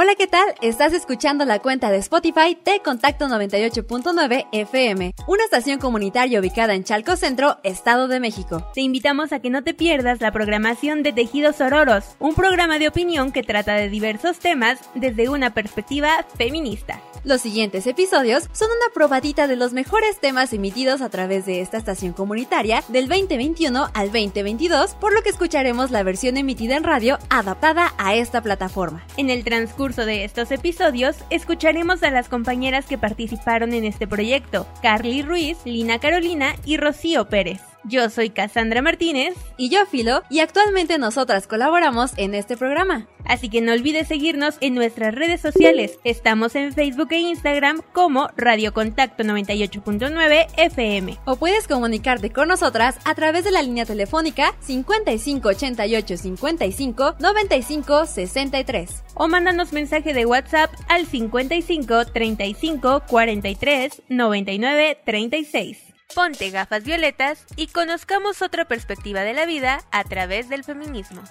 Hola, ¿qué tal? Estás escuchando la cuenta de Spotify de Contacto 98.9 FM, una estación comunitaria ubicada en Chalco Centro, Estado de México. Te invitamos a que no te pierdas la programación de Tejidos Ororos, un programa de opinión que trata de diversos temas desde una perspectiva feminista. Los siguientes episodios son una probadita de los mejores temas emitidos a través de esta estación comunitaria del 2021 al 2022, por lo que escucharemos la versión emitida en radio adaptada a esta plataforma. En el transcurso de estos episodios, escucharemos a las compañeras que participaron en este proyecto, Carly Ruiz, Lina Carolina y Rocío Pérez. Yo soy Cassandra Martínez. Y yo, Filo, y actualmente nosotras colaboramos en este programa. Así que no olvides seguirnos en nuestras redes sociales. Estamos en Facebook e Instagram como Radio Contacto 98.9 FM. O puedes comunicarte con nosotras a través de la línea telefónica 5588 55 95 63. O mándanos mensaje de WhatsApp al 55 35 43 99 36. Ponte gafas violetas y conozcamos otra perspectiva de la vida a través del feminismo.